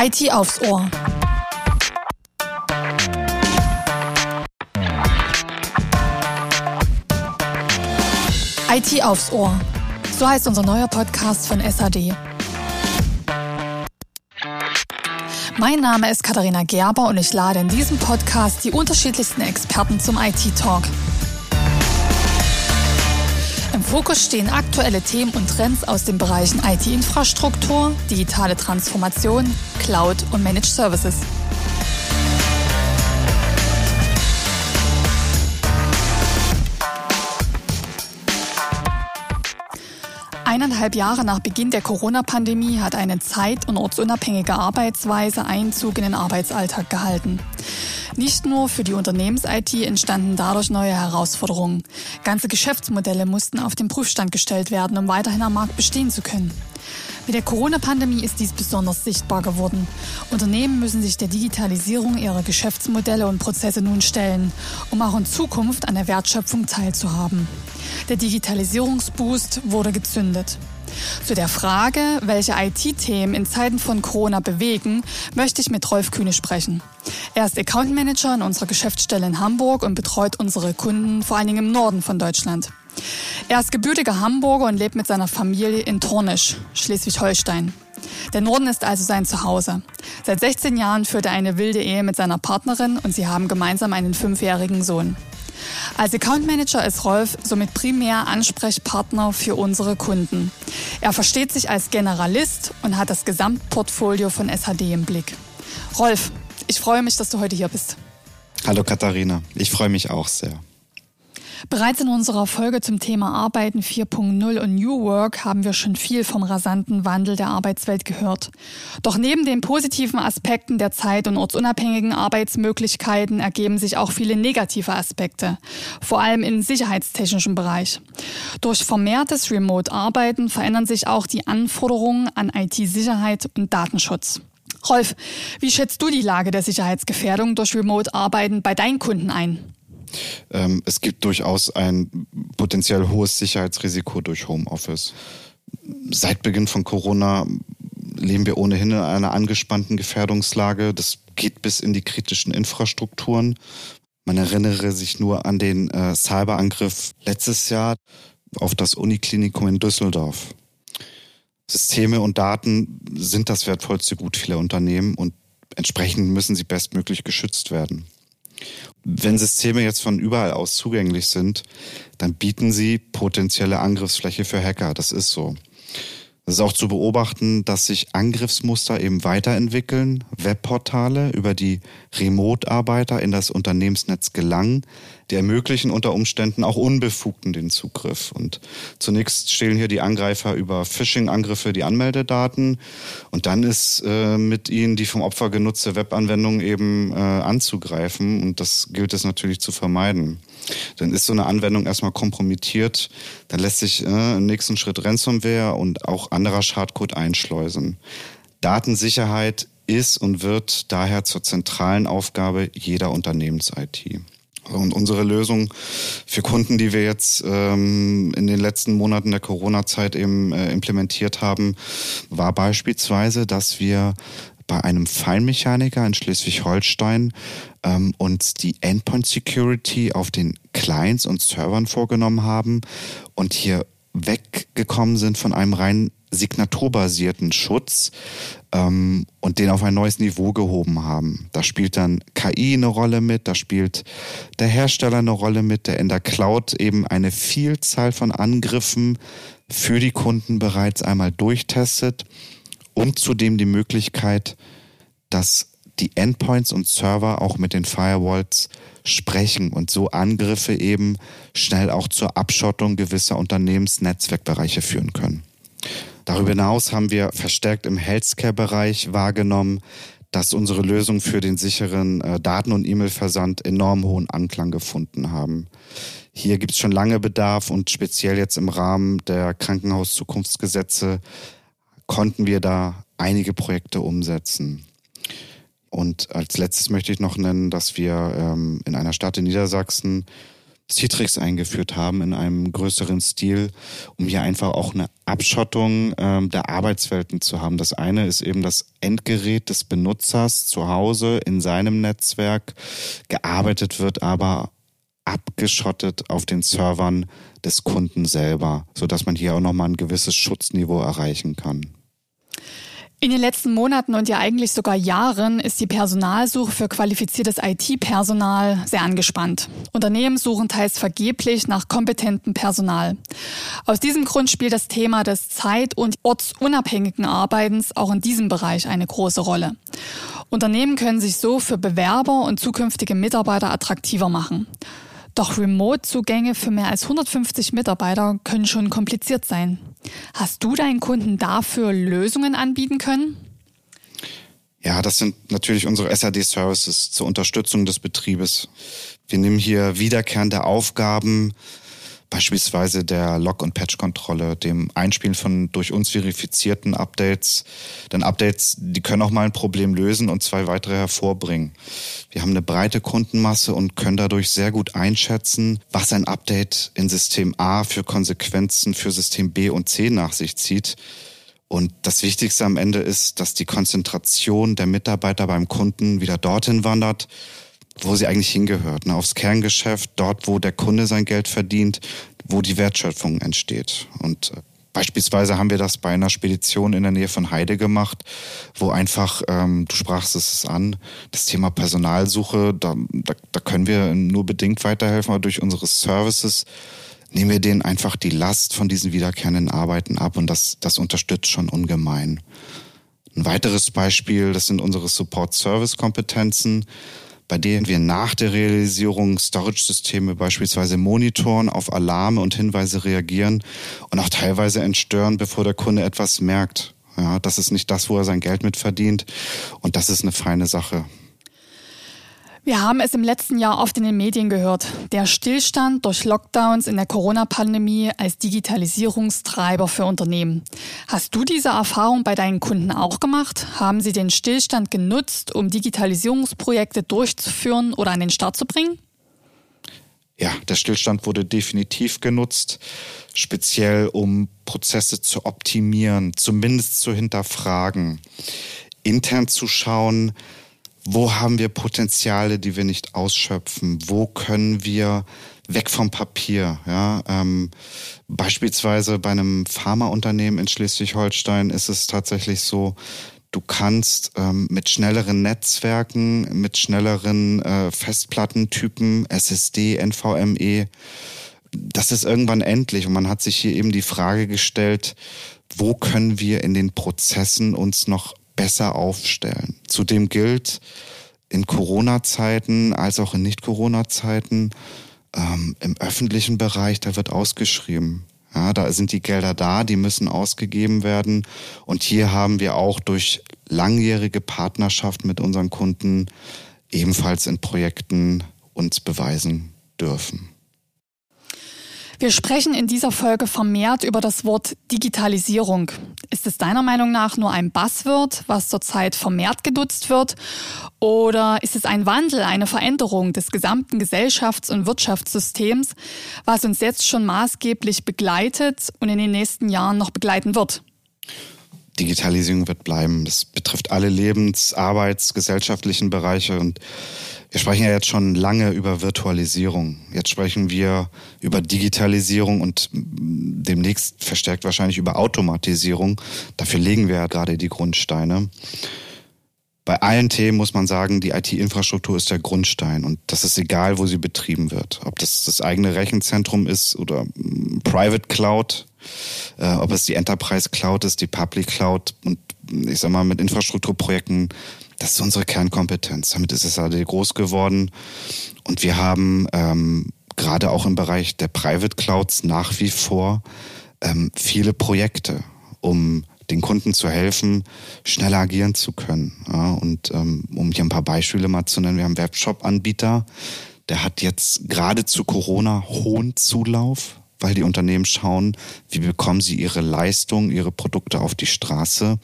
IT aufs Ohr. IT aufs Ohr. So heißt unser neuer Podcast von SAD. Mein Name ist Katharina Gerber und ich lade in diesem Podcast die unterschiedlichsten Experten zum IT-Talk. Fokus stehen aktuelle Themen und Trends aus den Bereichen IT-Infrastruktur, digitale Transformation, Cloud und Managed Services. Eineinhalb Jahre nach Beginn der Corona-Pandemie hat eine zeit- und ortsunabhängige Arbeitsweise Einzug in den Arbeitsalltag gehalten. Nicht nur für die Unternehmens-IT entstanden dadurch neue Herausforderungen. Ganze Geschäftsmodelle mussten auf den Prüfstand gestellt werden, um weiterhin am Markt bestehen zu können. Mit der Corona-Pandemie ist dies besonders sichtbar geworden. Unternehmen müssen sich der Digitalisierung ihrer Geschäftsmodelle und Prozesse nun stellen, um auch in Zukunft an der Wertschöpfung teilzuhaben. Der Digitalisierungsboost wurde gezündet. Zu der Frage, welche IT-Themen in Zeiten von Corona bewegen, möchte ich mit Rolf Kühne sprechen. Er ist Account Manager in unserer Geschäftsstelle in Hamburg und betreut unsere Kunden vor allen Dingen im Norden von Deutschland. Er ist gebürtiger Hamburger und lebt mit seiner Familie in Tornisch, Schleswig-Holstein. Der Norden ist also sein Zuhause. Seit 16 Jahren führt er eine wilde Ehe mit seiner Partnerin und sie haben gemeinsam einen fünfjährigen Sohn. Als Account Manager ist Rolf somit primär Ansprechpartner für unsere Kunden. Er versteht sich als Generalist und hat das Gesamtportfolio von SHD im Blick. Rolf, ich freue mich, dass du heute hier bist. Hallo Katharina, ich freue mich auch sehr. Bereits in unserer Folge zum Thema Arbeiten 4.0 und New Work haben wir schon viel vom rasanten Wandel der Arbeitswelt gehört. Doch neben den positiven Aspekten der zeit- und ortsunabhängigen Arbeitsmöglichkeiten ergeben sich auch viele negative Aspekte, vor allem im sicherheitstechnischen Bereich. Durch vermehrtes Remote-Arbeiten verändern sich auch die Anforderungen an IT-Sicherheit und Datenschutz. Rolf, wie schätzt du die Lage der Sicherheitsgefährdung durch Remote-Arbeiten bei deinen Kunden ein? Ähm, es gibt durchaus ein potenziell hohes Sicherheitsrisiko durch Homeoffice. Seit Beginn von Corona leben wir ohnehin in einer angespannten Gefährdungslage. Das geht bis in die kritischen Infrastrukturen. Man erinnere sich nur an den äh, Cyberangriff letztes Jahr auf das Uniklinikum in Düsseldorf. Systeme und Daten sind das wertvollste Gut vieler Unternehmen und entsprechend müssen sie bestmöglich geschützt werden. Wenn Systeme jetzt von überall aus zugänglich sind, dann bieten sie potenzielle Angriffsfläche für Hacker. Das ist so. Es ist auch zu beobachten, dass sich Angriffsmuster eben weiterentwickeln, Webportale, über die Remote-Arbeiter in das Unternehmensnetz gelangen, die ermöglichen unter Umständen auch Unbefugten den Zugriff. Und zunächst stehlen hier die Angreifer über Phishing-Angriffe die Anmeldedaten und dann ist äh, mit ihnen die vom Opfer genutzte Webanwendung eben äh, anzugreifen und das gilt es natürlich zu vermeiden. Dann ist so eine Anwendung erstmal kompromittiert, dann lässt sich äh, im nächsten Schritt Ransomware und auch anderer Schadcode einschleusen. Datensicherheit ist und wird daher zur zentralen Aufgabe jeder Unternehmens-IT. Und unsere Lösung für Kunden, die wir jetzt ähm, in den letzten Monaten der Corona-Zeit eben äh, implementiert haben, war beispielsweise, dass wir bei einem Feinmechaniker in Schleswig-Holstein ähm, uns die Endpoint Security auf den Clients und Servern vorgenommen haben und hier weggekommen sind von einem rein signaturbasierten Schutz ähm, und den auf ein neues Niveau gehoben haben. Da spielt dann KI eine Rolle mit, da spielt der Hersteller eine Rolle mit, der in der Cloud eben eine Vielzahl von Angriffen für die Kunden bereits einmal durchtestet und zudem die Möglichkeit, dass die Endpoints und Server auch mit den Firewalls sprechen und so Angriffe eben schnell auch zur Abschottung gewisser Unternehmensnetzwerkbereiche führen können. Darüber hinaus haben wir verstärkt im Healthcare-Bereich wahrgenommen, dass unsere Lösungen für den sicheren äh, Daten- und E-Mail-Versand enorm hohen Anklang gefunden haben. Hier gibt es schon lange Bedarf und speziell jetzt im Rahmen der Krankenhauszukunftsgesetze konnten wir da einige Projekte umsetzen. Und als letztes möchte ich noch nennen, dass wir ähm, in einer Stadt in Niedersachsen Citrix eingeführt haben in einem größeren Stil, um hier einfach auch eine Abschottung ähm, der Arbeitswelten zu haben. Das eine ist eben das Endgerät des Benutzers zu Hause in seinem Netzwerk. Gearbeitet wird aber abgeschottet auf den Servern des Kunden selber, so dass man hier auch nochmal ein gewisses Schutzniveau erreichen kann. In den letzten Monaten und ja eigentlich sogar Jahren ist die Personalsuche für qualifiziertes IT-Personal sehr angespannt. Unternehmen suchen teils vergeblich nach kompetentem Personal. Aus diesem Grund spielt das Thema des zeit- und ortsunabhängigen Arbeitens auch in diesem Bereich eine große Rolle. Unternehmen können sich so für Bewerber und zukünftige Mitarbeiter attraktiver machen. Doch Remote-Zugänge für mehr als 150 Mitarbeiter können schon kompliziert sein. Hast du deinen Kunden dafür Lösungen anbieten können? Ja, das sind natürlich unsere SAD-Services zur Unterstützung des Betriebes. Wir nehmen hier wiederkehrende Aufgaben beispielsweise der Log- und Patch-Kontrolle, dem Einspielen von durch uns verifizierten Updates. Denn Updates, die können auch mal ein Problem lösen und zwei weitere hervorbringen. Wir haben eine breite Kundenmasse und können dadurch sehr gut einschätzen, was ein Update in System A für Konsequenzen für System B und C nach sich zieht. Und das Wichtigste am Ende ist, dass die Konzentration der Mitarbeiter beim Kunden wieder dorthin wandert, wo sie eigentlich hingehört, ne? aufs Kerngeschäft, dort, wo der Kunde sein Geld verdient, wo die Wertschöpfung entsteht. Und äh, Beispielsweise haben wir das bei einer Spedition in der Nähe von Heide gemacht, wo einfach, ähm, du sprachst es an, das Thema Personalsuche, da, da, da können wir nur bedingt weiterhelfen, aber durch unsere Services nehmen wir denen einfach die Last von diesen wiederkehrenden Arbeiten ab und das, das unterstützt schon ungemein. Ein weiteres Beispiel, das sind unsere Support-Service-Kompetenzen bei denen wir nach der Realisierung Storage-Systeme beispielsweise monitoren, auf Alarme und Hinweise reagieren und auch teilweise entstören, bevor der Kunde etwas merkt. Ja, das ist nicht das, wo er sein Geld mit verdient. Und das ist eine feine Sache. Wir haben es im letzten Jahr oft in den Medien gehört. Der Stillstand durch Lockdowns in der Corona-Pandemie als Digitalisierungstreiber für Unternehmen. Hast du diese Erfahrung bei deinen Kunden auch gemacht? Haben sie den Stillstand genutzt, um Digitalisierungsprojekte durchzuführen oder an den Start zu bringen? Ja, der Stillstand wurde definitiv genutzt, speziell um Prozesse zu optimieren, zumindest zu hinterfragen, intern zu schauen, wo haben wir Potenziale, die wir nicht ausschöpfen? Wo können wir weg vom Papier? Ja, ähm, beispielsweise bei einem Pharmaunternehmen in Schleswig-Holstein ist es tatsächlich so, du kannst ähm, mit schnelleren Netzwerken, mit schnelleren äh, Festplattentypen, SSD, NVMe, das ist irgendwann endlich. Und man hat sich hier eben die Frage gestellt, wo können wir in den Prozessen uns noch besser aufstellen. Zudem gilt in Corona-Zeiten als auch in Nicht-Corona-Zeiten ähm, im öffentlichen Bereich, da wird ausgeschrieben. Ja, da sind die Gelder da, die müssen ausgegeben werden. Und hier haben wir auch durch langjährige Partnerschaft mit unseren Kunden ebenfalls in Projekten uns beweisen dürfen. Wir sprechen in dieser Folge vermehrt über das Wort Digitalisierung. Ist es deiner Meinung nach nur ein Buzzword, was zurzeit vermehrt genutzt wird? Oder ist es ein Wandel, eine Veränderung des gesamten Gesellschafts- und Wirtschaftssystems, was uns jetzt schon maßgeblich begleitet und in den nächsten Jahren noch begleiten wird? Digitalisierung wird bleiben. Das betrifft alle Lebens-, Arbeits-, gesellschaftlichen Bereiche und wir sprechen ja jetzt schon lange über Virtualisierung. Jetzt sprechen wir über Digitalisierung und demnächst verstärkt wahrscheinlich über Automatisierung. Dafür legen wir ja gerade die Grundsteine. Bei allen Themen muss man sagen, die IT-Infrastruktur ist der Grundstein und das ist egal, wo sie betrieben wird. Ob das das eigene Rechenzentrum ist oder Private Cloud, äh, ob es die Enterprise Cloud ist, die Public Cloud und ich sag mal mit Infrastrukturprojekten das ist unsere Kernkompetenz. Damit ist SAD groß geworden. Und wir haben ähm, gerade auch im Bereich der Private Clouds nach wie vor ähm, viele Projekte, um den Kunden zu helfen, schneller agieren zu können. Ja, und ähm, um hier ein paar Beispiele mal zu nennen, wir haben einen Webshop-Anbieter, der hat jetzt gerade zu Corona hohen Zulauf, weil die Unternehmen schauen, wie bekommen sie ihre Leistung, ihre Produkte auf die Straße.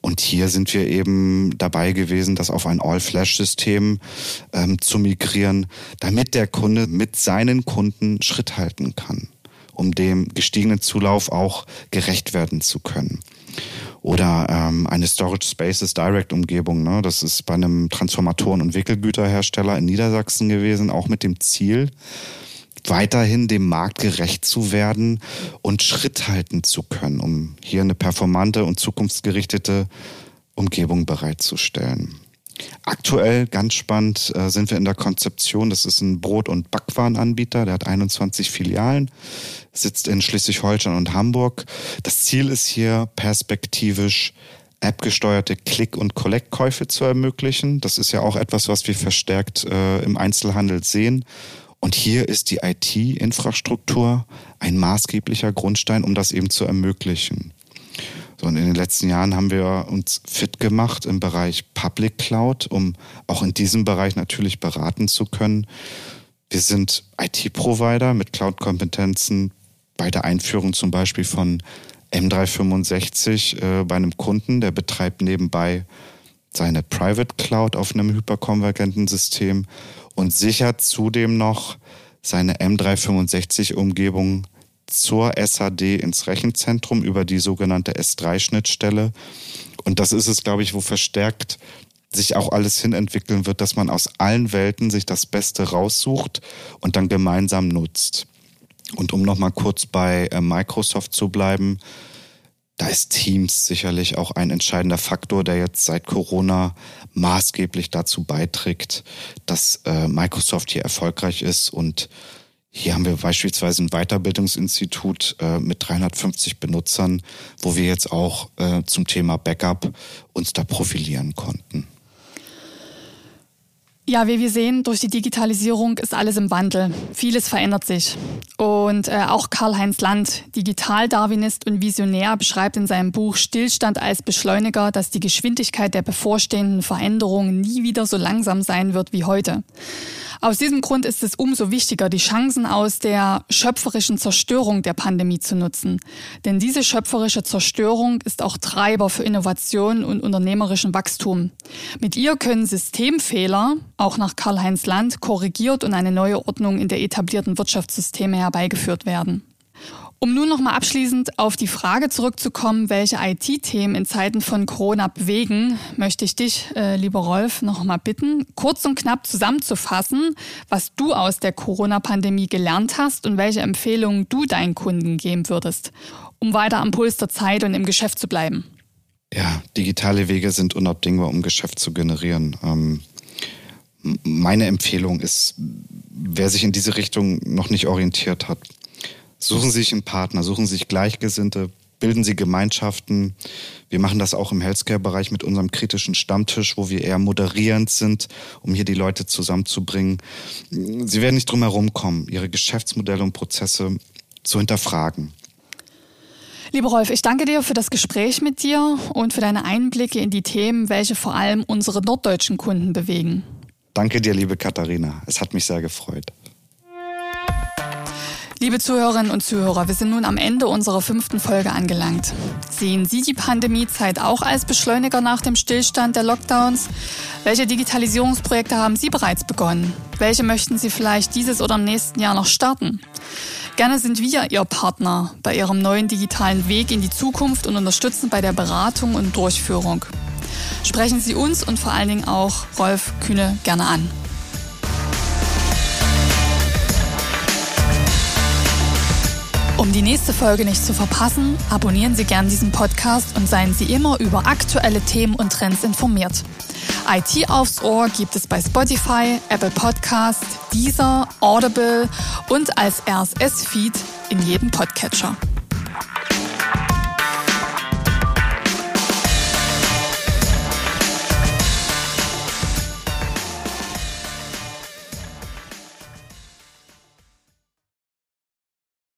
Und hier sind wir eben dabei gewesen, das auf ein All-Flash-System ähm, zu migrieren, damit der Kunde mit seinen Kunden Schritt halten kann, um dem gestiegenen Zulauf auch gerecht werden zu können. Oder ähm, eine Storage Spaces Direct Umgebung. Ne? Das ist bei einem Transformatoren- und Wickelgüterhersteller in Niedersachsen gewesen, auch mit dem Ziel, weiterhin dem Markt gerecht zu werden und Schritt halten zu können, um hier eine performante und zukunftsgerichtete Umgebung bereitzustellen. Aktuell, ganz spannend, äh, sind wir in der Konzeption. Das ist ein Brot- und Backwarenanbieter, der hat 21 Filialen, sitzt in Schleswig-Holstein und Hamburg. Das Ziel ist hier perspektivisch appgesteuerte Click- und Collect-Käufe zu ermöglichen. Das ist ja auch etwas, was wir verstärkt äh, im Einzelhandel sehen und hier ist die IT-Infrastruktur ein maßgeblicher Grundstein, um das eben zu ermöglichen. So, und in den letzten Jahren haben wir uns fit gemacht im Bereich Public Cloud, um auch in diesem Bereich natürlich beraten zu können. Wir sind IT-Provider mit Cloud-Kompetenzen bei der Einführung zum Beispiel von M365 äh, bei einem Kunden, der betreibt nebenbei seine Private Cloud auf einem hyperkonvergenten System und sichert zudem noch seine M365-Umgebung zur SAD ins Rechenzentrum über die sogenannte S3-Schnittstelle. Und das ist es, glaube ich, wo verstärkt sich auch alles hinentwickeln wird, dass man aus allen Welten sich das Beste raussucht und dann gemeinsam nutzt. Und um nochmal kurz bei äh, Microsoft zu bleiben, da ist Teams sicherlich auch ein entscheidender Faktor, der jetzt seit Corona maßgeblich dazu beiträgt, dass äh, Microsoft hier erfolgreich ist. Und hier haben wir beispielsweise ein Weiterbildungsinstitut äh, mit 350 Benutzern, wo wir jetzt auch äh, zum Thema Backup uns da profilieren konnten. Ja, wie wir sehen, durch die Digitalisierung ist alles im Wandel. Vieles verändert sich. Und äh, auch Karl-Heinz Land, Digital-Darwinist und Visionär, beschreibt in seinem Buch Stillstand als Beschleuniger, dass die Geschwindigkeit der bevorstehenden Veränderungen nie wieder so langsam sein wird wie heute. Aus diesem Grund ist es umso wichtiger, die Chancen aus der schöpferischen Zerstörung der Pandemie zu nutzen. Denn diese schöpferische Zerstörung ist auch Treiber für Innovation und unternehmerischen Wachstum. Mit ihr können Systemfehler, auch nach Karl-Heinz Land, korrigiert und eine neue Ordnung in der etablierten Wirtschaftssysteme herbeigeführt werden. Um nun nochmal abschließend auf die Frage zurückzukommen, welche IT-Themen in Zeiten von Corona bewegen, möchte ich dich, äh, lieber Rolf, nochmal bitten, kurz und knapp zusammenzufassen, was du aus der Corona-Pandemie gelernt hast und welche Empfehlungen du deinen Kunden geben würdest, um weiter am Puls der Zeit und im Geschäft zu bleiben. Ja, digitale Wege sind unabdingbar, um Geschäft zu generieren. Ähm, meine Empfehlung ist, wer sich in diese Richtung noch nicht orientiert hat, Suchen Sie sich einen Partner, suchen Sie sich Gleichgesinnte, bilden Sie Gemeinschaften. Wir machen das auch im Healthcare-Bereich mit unserem kritischen Stammtisch, wo wir eher moderierend sind, um hier die Leute zusammenzubringen. Sie werden nicht drum herum kommen, Ihre Geschäftsmodelle und Prozesse zu hinterfragen. Lieber Rolf, ich danke dir für das Gespräch mit dir und für deine Einblicke in die Themen, welche vor allem unsere norddeutschen Kunden bewegen. Danke dir, liebe Katharina. Es hat mich sehr gefreut. Liebe Zuhörerinnen und Zuhörer, wir sind nun am Ende unserer fünften Folge angelangt. Sehen Sie die Pandemiezeit auch als Beschleuniger nach dem Stillstand der Lockdowns? Welche Digitalisierungsprojekte haben Sie bereits begonnen? Welche möchten Sie vielleicht dieses oder im nächsten Jahr noch starten? Gerne sind wir Ihr Partner bei Ihrem neuen digitalen Weg in die Zukunft und unterstützen bei der Beratung und Durchführung. Sprechen Sie uns und vor allen Dingen auch Rolf Kühne gerne an. Um die nächste Folge nicht zu verpassen, abonnieren Sie gern diesen Podcast und seien Sie immer über aktuelle Themen und Trends informiert. IT aufs Ohr gibt es bei Spotify, Apple Podcast, Deezer, Audible und als RSS-Feed in jedem Podcatcher.